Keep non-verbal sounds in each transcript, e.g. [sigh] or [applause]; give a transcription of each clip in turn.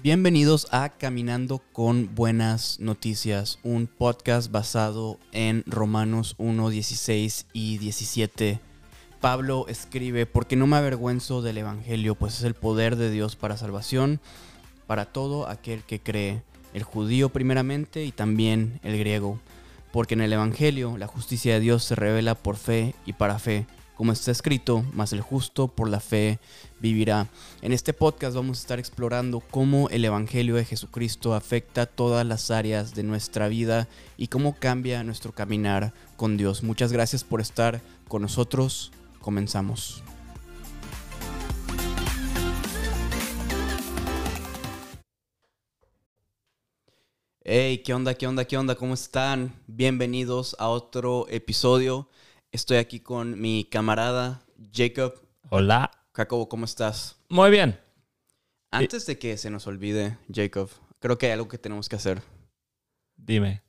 Bienvenidos a Caminando con Buenas Noticias, un podcast basado en Romanos 1, 16 y 17. Pablo escribe, porque no me avergüenzo del Evangelio, pues es el poder de Dios para salvación, para todo aquel que cree, el judío primeramente y también el griego, porque en el Evangelio la justicia de Dios se revela por fe y para fe como está escrito, más el justo por la fe vivirá. En este podcast vamos a estar explorando cómo el Evangelio de Jesucristo afecta todas las áreas de nuestra vida y cómo cambia nuestro caminar con Dios. Muchas gracias por estar con nosotros. Comenzamos. Hey, ¿qué onda? ¿Qué onda? ¿Qué onda? ¿Cómo están? Bienvenidos a otro episodio Estoy aquí con mi camarada Jacob. Hola. Jacobo, ¿cómo estás? Muy bien. Antes de que se nos olvide, Jacob, creo que hay algo que tenemos que hacer. Dime.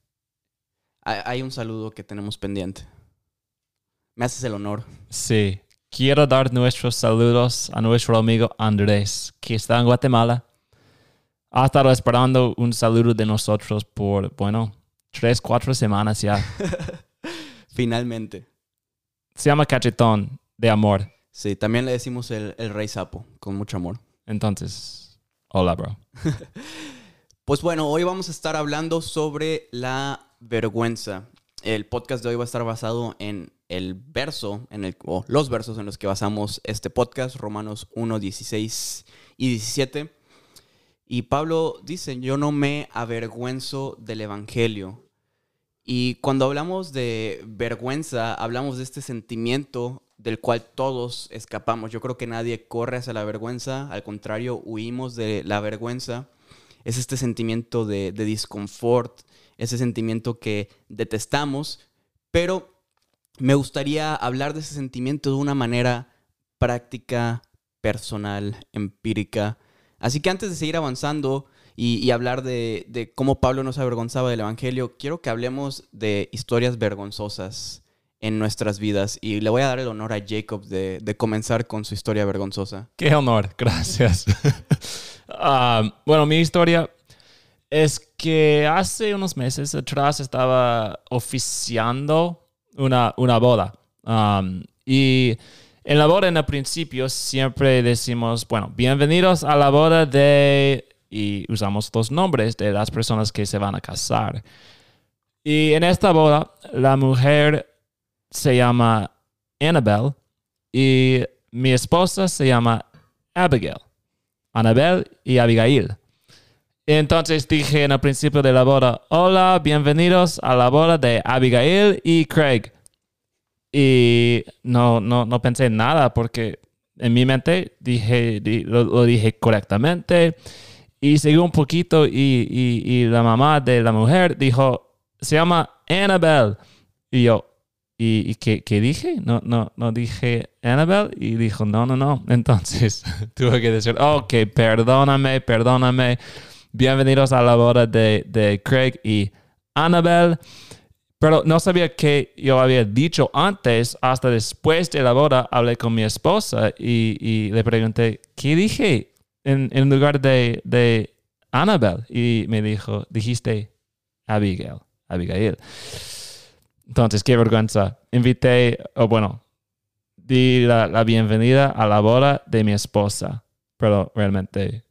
Hay un saludo que tenemos pendiente. Me haces el honor. Sí. Quiero dar nuestros saludos a nuestro amigo Andrés, que está en Guatemala. Ha estado esperando un saludo de nosotros por, bueno, tres, cuatro semanas ya. [laughs] Finalmente. Se llama cachetón de amor. Sí, también le decimos el, rey sapo, con mucho amor. Entonces, hola, bro. [laughs] pues bueno, hoy vamos a estar hablando sobre la vergüenza. El podcast de hoy va a estar basado en el verso, en el, o los versos en los que basamos este podcast, Romanos 1, 16 y 17. Y Pablo dice, yo no me avergüenzo del Evangelio. Y cuando hablamos de vergüenza, hablamos de este sentimiento del cual todos escapamos. Yo creo que nadie corre hacia la vergüenza, al contrario, huimos de la vergüenza. Es este sentimiento de, de disconfort, ese sentimiento que detestamos, pero me gustaría hablar de ese sentimiento de una manera práctica, personal, empírica. Así que antes de seguir avanzando, y, hablar de, cómo Pablo no se avergonzaba del Evangelio, quiero que hablemos de historias vergonzosas en nuestras vidas. Y le voy a dar el honor a Jacob de, comenzar con su historia vergonzosa. Qué honor, [laughs] gracias. Ah, bueno, mi historia es que hace unos meses atrás estaba oficiando una, una boda. Um, y en la boda, en el principio, siempre decimos, bueno, bienvenidos a la boda de y usamos los nombres de las personas que se van a casar. Y en esta boda, la mujer se llama Annabelle y mi esposa se llama Abigail. Annabelle y Abigail. Entonces dije en el principio de la boda, hola, bienvenidos a la boda de Abigail y Craig. Y no, no, no pensé nada porque en mi mente dije, lo dije correctamente y siguió un poquito y, la mamá de la mujer dijo, se llama Annabelle. Y yo, ¿y, qué, dije? No, no, no dije Annabelle. Y dijo, no, no, no. Entonces [laughs] tuve que decir, ok, perdóname, perdóname. Bienvenidos a la boda de, de Craig y Annabelle. Pero no sabía que yo había dicho antes, hasta después de la boda, hablé con mi esposa y, y le pregunté, ¿qué dije? En, lugar de, de Annabelle. Y me dijo, dijiste Abigail, Abigail. Entonces, qué vergüenza. Invité, o bueno, di la, bienvenida a la boda de mi esposa, pero realmente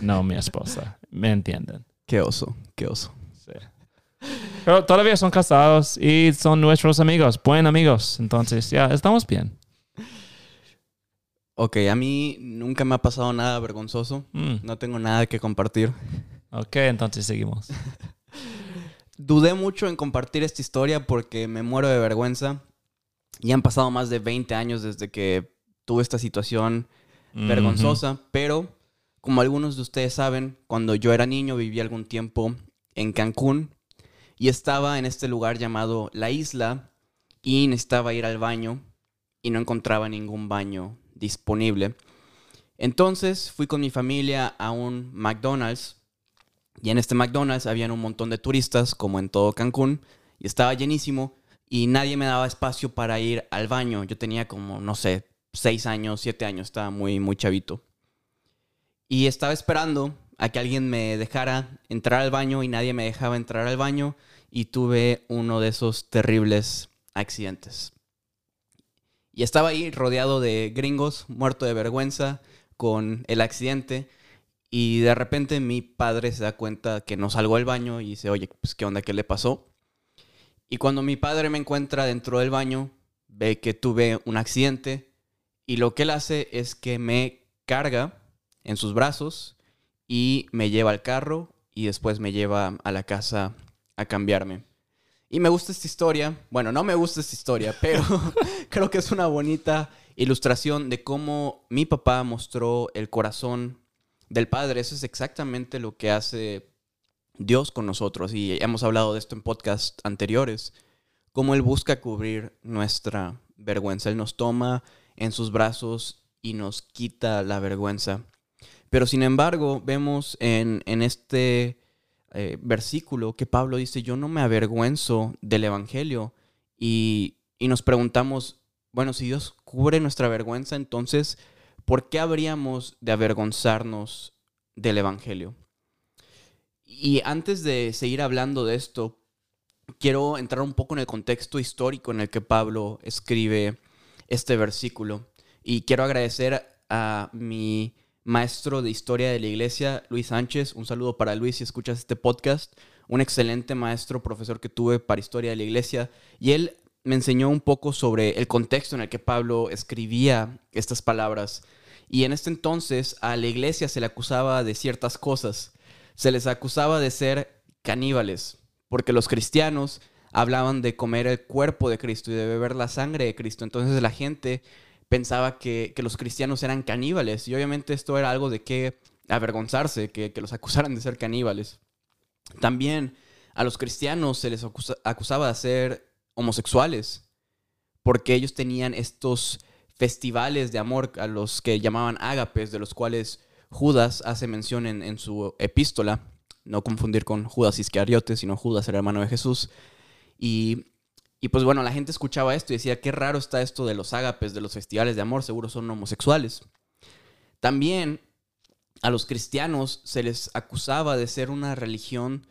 no mi esposa. ¿Me entienden? Qué oso, qué oso. Sí. Pero todavía son casados y son nuestros amigos, buenos amigos. Entonces, ya, estamos bien. Ok, a mí nunca me ha pasado nada vergonzoso. Mm. No tengo nada que compartir. Ok, entonces seguimos. [laughs] Dudé mucho en compartir esta historia porque me muero de vergüenza. Y han pasado más de 20 años desde que tuve esta situación vergonzosa. Pero, como algunos de ustedes saben, cuando yo era niño viví algún tiempo en Cancún. Y estaba en este lugar llamado La Isla. Y necesitaba ir al baño. Y no encontraba ningún baño disponible. Entonces fui con mi familia a un McDonald's y en este McDonald's habían un montón de turistas, como en todo Cancún, y estaba llenísimo y nadie me daba espacio para ir al baño. Yo tenía como, no sé, seis años, siete años, estaba muy, muy chavito. Y estaba esperando a que alguien me dejara entrar al baño y nadie me dejaba entrar al baño y tuve uno de esos terribles accidentes. Y estaba ahí rodeado de gringos, muerto de vergüenza con el accidente. Y de repente mi padre se da cuenta que no salgo al baño y dice, oye, pues qué onda, qué le pasó. Y cuando mi padre me encuentra dentro del baño, ve que tuve un accidente y lo que él hace es que me carga en sus brazos y me lleva al carro y después me lleva a la casa a cambiarme. Y me gusta esta historia. Bueno, no me gusta esta historia, pero [laughs] [laughs] creo que es una bonita ilustración de cómo mi papá mostró el corazón del Padre. Eso es exactamente lo que hace Dios con nosotros. Y hemos hablado de esto en podcasts anteriores. Cómo Él busca cubrir nuestra vergüenza. Él nos toma en sus brazos y nos quita la vergüenza. Pero sin embargo, vemos en, en este eh, versículo que Pablo dice, yo no me avergüenzo del Evangelio. Y, y nos preguntamos, bueno, si Dios cubre nuestra vergüenza, entonces, ¿por qué habríamos de avergonzarnos del Evangelio? Y antes de seguir hablando de esto, quiero entrar un poco en el contexto histórico en el que Pablo escribe este versículo. Y quiero agradecer a mi maestro de historia de la iglesia, Luis Sánchez. Un saludo para Luis si escuchas este podcast. Un excelente maestro, profesor que tuve para historia de la iglesia. Y él me enseñó un poco sobre el contexto en el que Pablo escribía estas palabras. Y en este entonces a la iglesia se le acusaba de ciertas cosas. Se les acusaba de ser caníbales, porque los cristianos hablaban de comer el cuerpo de Cristo y de beber la sangre de Cristo. Entonces la gente pensaba que, los cristianos eran caníbales y obviamente esto era algo de que avergonzarse, que, los acusaran de ser caníbales. También a los cristianos se les acusaba de ser homosexuales porque ellos tenían estos festivales de amor a los que llamaban ágapes, de los cuales Judas hace mención en, en su epístola, no confundir con Judas Iscariote, sino Judas, el hermano de Jesús. Y y pues bueno, la gente escuchaba esto y decía, qué raro está esto de los ágapes, de los festivales de amor, seguro son homosexuales. También a los cristianos se les acusaba de ser una religión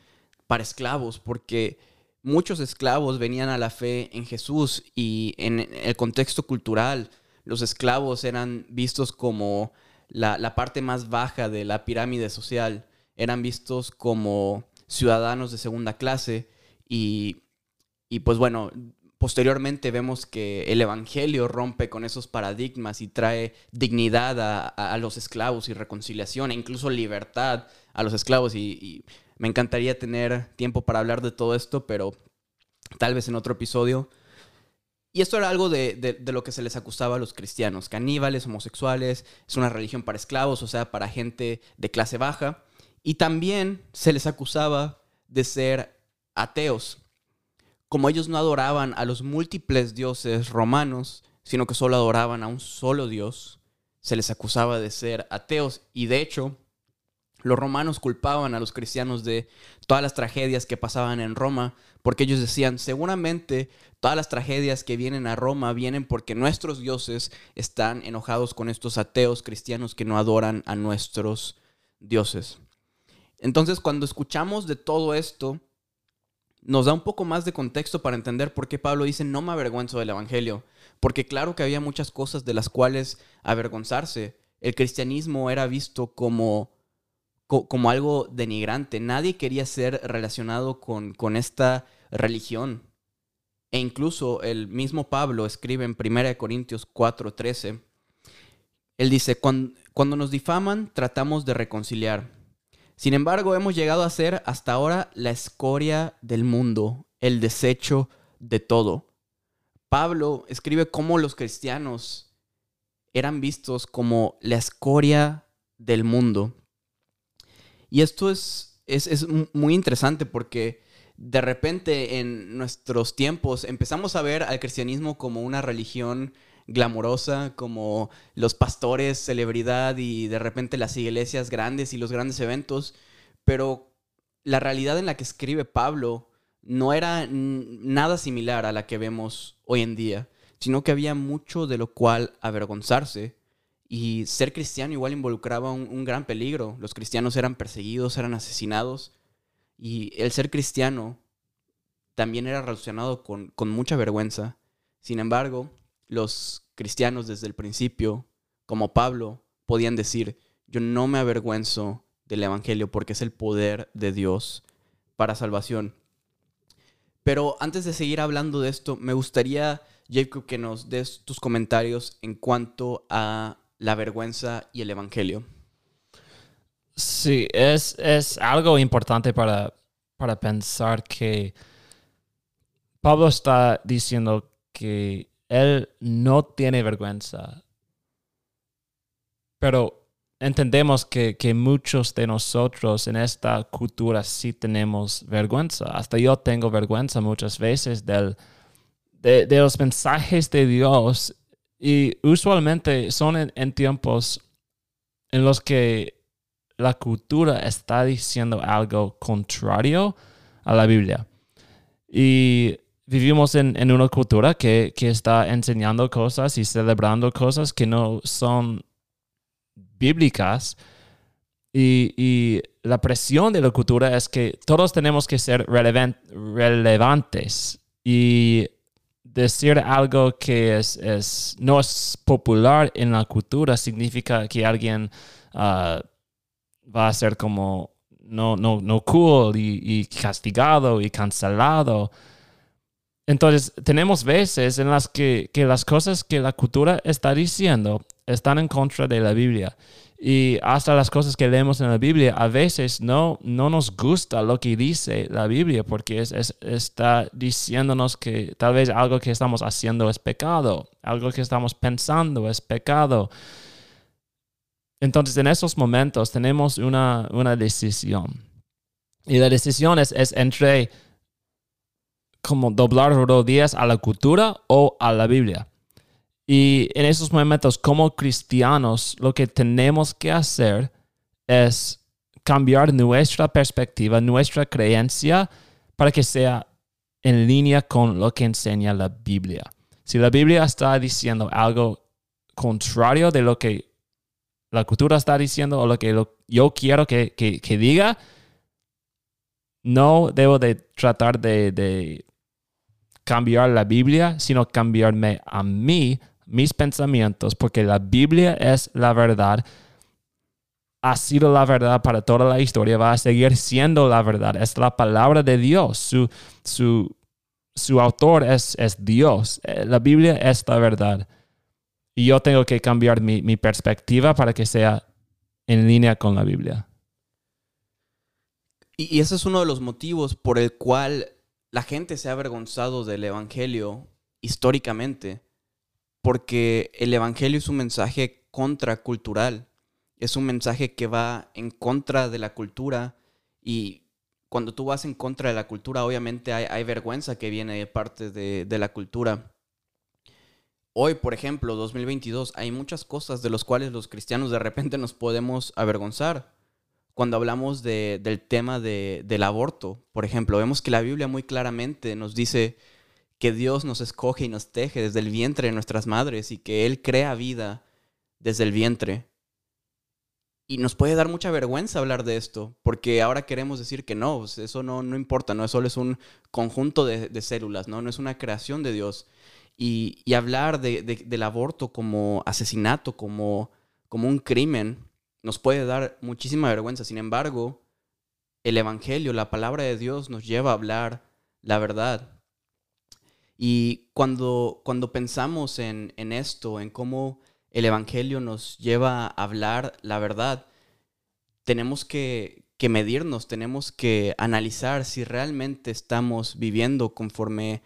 para esclavos, porque muchos esclavos venían a la fe en Jesús y en el contexto cultural los esclavos eran vistos como la, la parte más baja de la pirámide social, eran vistos como ciudadanos de segunda clase y y pues bueno, posteriormente vemos que el Evangelio rompe con esos paradigmas y trae dignidad a, los esclavos y reconciliación e incluso libertad a los esclavos. Y, me encantaría tener tiempo para hablar de todo esto, pero tal vez en otro episodio. Y esto era algo de, de, lo que se les acusaba a los cristianos, caníbales, homosexuales, es una religión para esclavos, o sea, para gente de clase baja. Y también se les acusaba de ser ateos como ellos no adoraban a los múltiples dioses romanos, sino que solo adoraban a un solo dios, se les acusaba de ser ateos y de hecho los romanos culpaban a los cristianos de todas las tragedias que pasaban en Roma, porque ellos decían, seguramente todas las tragedias que vienen a Roma vienen porque nuestros dioses están enojados con estos ateos cristianos que no adoran a nuestros dioses. Entonces, cuando escuchamos de todo esto, nos da un poco más de contexto para entender por qué Pablo dice no me avergüenzo del Evangelio. Porque claro que había muchas cosas de las cuales avergonzarse. El cristianismo era visto como, como algo denigrante. Nadie quería ser relacionado con, con esta religión. E incluso el mismo Pablo escribe en 1 Corintios 4:13. Él dice, cuando nos difaman tratamos de reconciliar sin embargo, hemos llegado a ser hasta ahora la escoria del mundo, el desecho de todo. Pablo escribe cómo los cristianos eran vistos como la escoria del mundo. Y esto es, es, es muy interesante porque de repente en nuestros tiempos empezamos a ver al cristianismo como una religión glamurosa como los pastores, celebridad y de repente las iglesias grandes y los grandes eventos, pero la realidad en la que escribe Pablo no era nada similar a la que vemos hoy en día, sino que había mucho de lo cual avergonzarse Y ser cristiano igual involucraba un, gran peligro. Los cristianos eran perseguidos, eran asesinados. Y el ser cristiano también era relacionado con, con mucha vergüenza. Sin embargo, los cristianos desde el principio, como Pablo, podían decir, yo no me avergüenzo del Evangelio porque es el poder de Dios para salvación. Pero antes de seguir hablando de esto, me gustaría, Jacob, que nos des tus comentarios en cuanto a la vergüenza y el Evangelio. Sí, es, es algo importante para, para pensar que Pablo está diciendo que él no tiene vergüenza. Pero entendemos que, muchos de nosotros en esta cultura sí tenemos vergüenza. Hasta yo tengo vergüenza muchas veces del, de, los mensajes de Dios y usualmente son en, tiempos en los que la cultura está diciendo algo contrario a la Biblia. Y vivimos en, una cultura que, está enseñando cosas y celebrando cosas que no son bíblicas. Y, la presión de la cultura es que todos tenemos que ser relevantes. Y decir algo que es, no es popular en la cultura significa que alguien ah, va a ser como no, no, no cool y, castigado y cancelado. Entonces, tenemos veces en las que, las cosas que la cultura está diciendo están en contra de la Biblia. Y hasta las cosas que leemos en la Biblia, a veces no, no nos gusta lo que dice la Biblia porque es, está diciéndonos que tal vez algo que estamos haciendo es pecado, algo que estamos pensando es pecado. Entonces en esos momentos tenemos una, una decisión. Y la decisión es, es entre como doblar rodillas a la cultura o a la Biblia. Y en esos momentos, como cristianos, lo que tenemos que hacer es cambiar nuestra perspectiva, nuestra creencia, para que sea en línea con lo que enseña la Biblia. Si la Biblia está diciendo algo contrario de lo que la cultura está diciendo o lo que yo quiero que, diga, no debo de tratar de cambiar la Biblia, sino cambiarme a mí mis pensamientos, porque la Biblia es la verdad, ha sido la verdad para toda la historia, va a seguir siendo la verdad, es la palabra de Dios, su, su, su autor es, es Dios, eh, la Biblia es la verdad. Y yo tengo que cambiar mi, mi perspectiva para que sea en línea con la Biblia. Y, ese es uno de los motivos por el cual la gente se ha avergonzado del Evangelio históricamente porque el Evangelio es un mensaje contracultural, es un mensaje que va en contra de la cultura y cuando tú vas en contra de la cultura, obviamente hay, vergüenza que viene de parte de, la cultura. Hoy, por ejemplo, 2022, hay muchas cosas de las cuales los cristianos de repente nos podemos avergonzar. Cuando hablamos del tema del aborto, por ejemplo, vemos que la Biblia muy claramente nos dice que Dios nos escoge y nos teje desde el vientre de nuestras madres y que Él crea vida desde el vientre. Y nos puede dar mucha vergüenza hablar de esto, porque ahora queremos decir que no, pues, eso no, no importa, no solo es un conjunto de, células, ¿no? no es una creación de Dios. Y, hablar del aborto como asesinato, como, como un crimen, nos puede dar muchísima vergüenza. Sin embargo, el Evangelio, la palabra de Dios nos lleva a hablar la verdad. Y cuando, cuando pensamos en, esto, en cómo el Evangelio nos lleva a hablar la verdad, tenemos que, medirnos, tenemos que analizar si realmente estamos viviendo conforme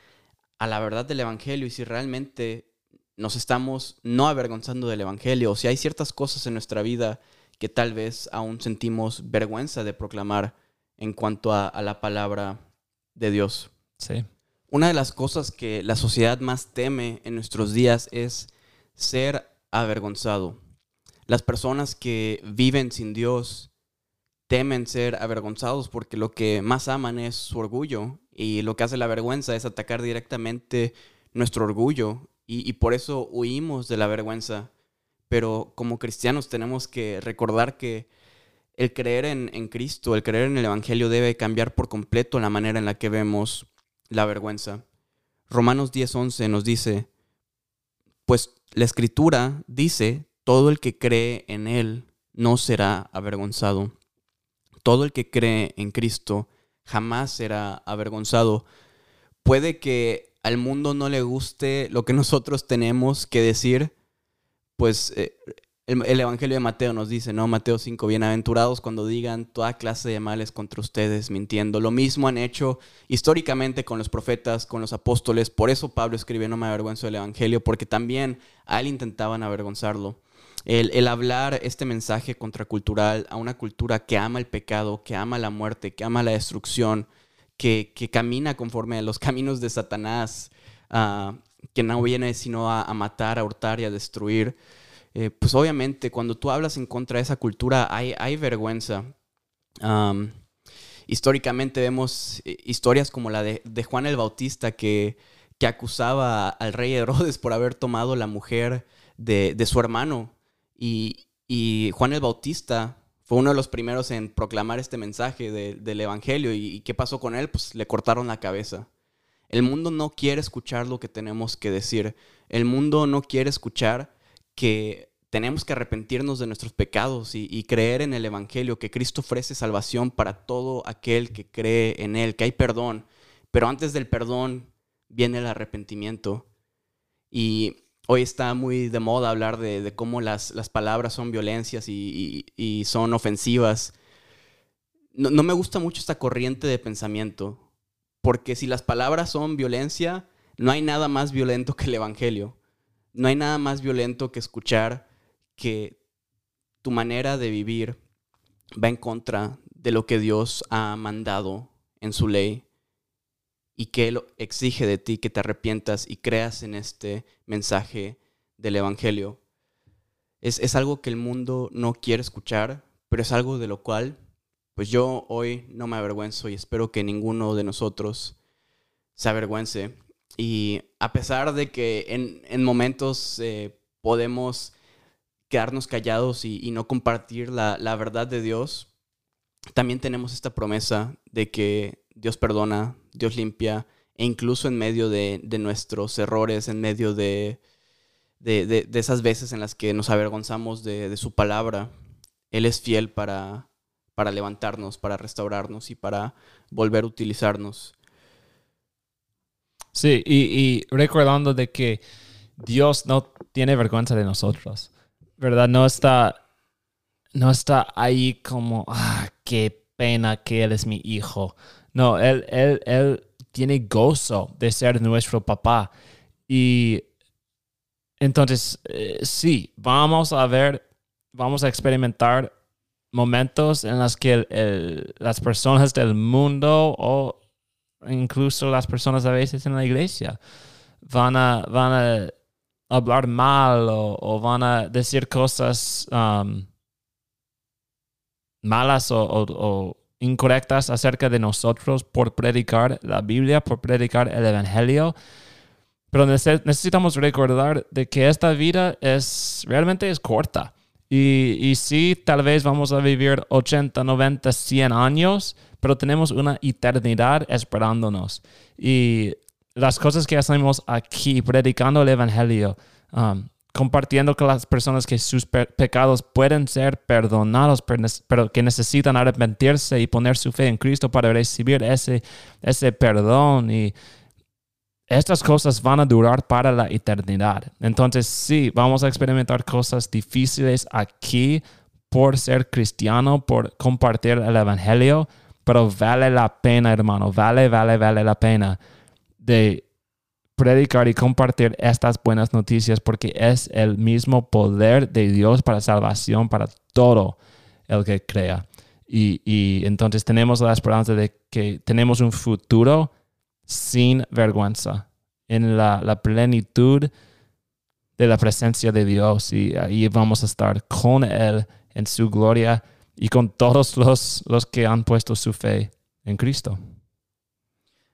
a la verdad del Evangelio y si realmente nos estamos no avergonzando del Evangelio o si hay ciertas cosas en nuestra vida que tal vez aún sentimos vergüenza de proclamar en cuanto a, a la palabra de Dios. Sí. Una de las cosas que la sociedad más teme en nuestros días es ser avergonzado. Las personas que viven sin Dios temen ser avergonzados porque lo que más aman es su orgullo y lo que hace la vergüenza es atacar directamente nuestro orgullo y, por eso huimos de la vergüenza. Pero como cristianos tenemos que recordar que el creer en, Cristo, el creer en el Evangelio debe cambiar por completo la manera en la que vemos la vergüenza. Romanos 10:11 nos dice, pues la escritura dice, todo el que cree en Él no será avergonzado. Todo el que cree en Cristo jamás será avergonzado. Puede que al mundo no le guste lo que nosotros tenemos que decir, pues eh, el, Evangelio de Mateo nos dice, ¿no? Mateo 5, bienaventurados cuando digan toda clase de males contra ustedes, mintiendo. Lo mismo han hecho históricamente con los profetas, con los apóstoles. Por eso Pablo escribe, no me avergüenzo del Evangelio, porque también a él intentaban avergonzarlo. El, hablar este mensaje contracultural a una cultura que ama el pecado, que ama la muerte, que ama la destrucción, que, camina conforme a los [laughs] caminos de Satanás, uh, que no viene sino a, matar, a hurtar y a destruir, eh, pues obviamente cuando tú hablas en contra de esa cultura hay, vergüenza. históricamente vemos eh, historias como la de, Juan el Bautista que, que, acusaba al rey Herodes por haber tomado la mujer de, su hermano. Y, Juan el Bautista fue uno de los primeros en proclamar este mensaje del Evangelio. ¿Y, qué pasó con él? Pues le cortaron la cabeza. El mundo no quiere escuchar lo que tenemos que decir. El mundo no quiere escuchar que tenemos que arrepentirnos de nuestros pecados y, creer en el Evangelio, que Cristo ofrece salvación para todo aquel que cree en Él, que hay perdón. Pero antes del perdón viene el arrepentimiento. Y hoy está muy de moda hablar de, cómo las, palabras son violencias y, son ofensivas. no, me gusta mucho esta corriente de pensamiento. Porque si las palabras son violencia, no hay nada más violento que el Evangelio. No hay nada más violento que escuchar que tu manera de vivir va en contra de lo que Dios ha mandado en su ley y que Él exige de ti que te arrepientas y creas en este mensaje del Evangelio. Es, es, algo que el mundo no quiere escuchar, pero es algo de lo cual pues yo hoy no me avergüenzo y espero que ninguno de nosotros se avergüence. Y a pesar de que en, momentos eh, podemos quedarnos callados y, no compartir la, verdad de Dios, también tenemos esta promesa de que Dios perdona, Dios limpia, e incluso en medio de, nuestros errores, en medio de, de, esas veces en las que nos avergonzamos de su palabra, Él es fiel para para levantarnos, para restaurarnos y para volver a utilizarnos. Sí, y, recordando de que Dios no tiene vergüenza de nosotros, ¿verdad? No está, no está ahí como, ah, qué pena que Él es mi hijo. No, Él, él, él tiene gozo de ser nuestro papá. Y entonces, eh, sí, vamos a ver, vamos a experimentar momentos en los que las personas del mundo o incluso las personas a veces en la iglesia van a, van a hablar mal o, van a decir cosas um, malas o, incorrectas acerca de nosotros por predicar la Biblia, por predicar el Evangelio. Pero necesitamos recordar de que esta vida es realmente es corta. Y, y sí, tal vez vamos a vivir 80, 90, 100 años, pero tenemos una eternidad esperándonos. Y las cosas que hacemos aquí, predicando el Evangelio, um, compartiendo con las personas que sus pecados pueden ser perdonados, pero que necesitan arrepentirse y poner su fe en Cristo para recibir ese, ese perdón y estas cosas van a durar para la eternidad. Entonces, sí, vamos a experimentar cosas difíciles aquí por ser cristiano, por compartir el Evangelio, pero vale la pena, hermano, vale, vale, vale la pena de predicar y compartir estas buenas noticias porque es el mismo poder de Dios para salvación para todo el que crea. Y, y entonces tenemos la esperanza de que tenemos un futuro sin vergüenza, en la, plenitud de la presencia de Dios y ahí vamos a estar con Él en su gloria y con todos los, los que han puesto su fe en Cristo.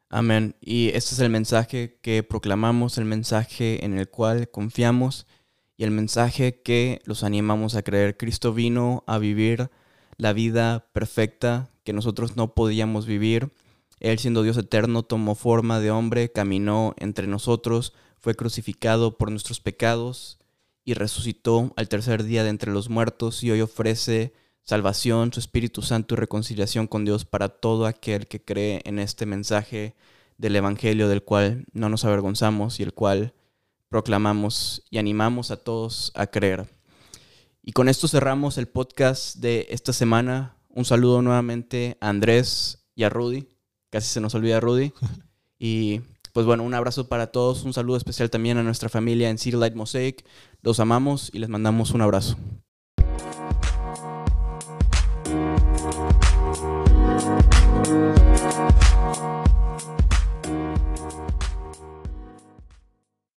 Amén. Y este es el mensaje que proclamamos, el mensaje en el cual confiamos y el mensaje que los animamos a creer. Cristo vino a vivir la vida perfecta que nosotros no podíamos vivir. Él siendo Dios eterno tomó forma de hombre, caminó entre nosotros, fue crucificado por nuestros pecados y resucitó al tercer día de entre los muertos y hoy ofrece salvación, su Espíritu Santo y reconciliación con Dios para todo aquel que cree en este mensaje del Evangelio del cual no nos avergonzamos y el cual proclamamos y animamos a todos a creer. Y con esto cerramos el podcast de esta semana. Un saludo nuevamente a Andrés y a Rudy. Casi se nos olvida Rudy. [laughs] Y pues bueno, un abrazo para todos. Un saludo especial también a nuestra familia en City Light Mosaic. Los amamos y les mandamos un abrazo.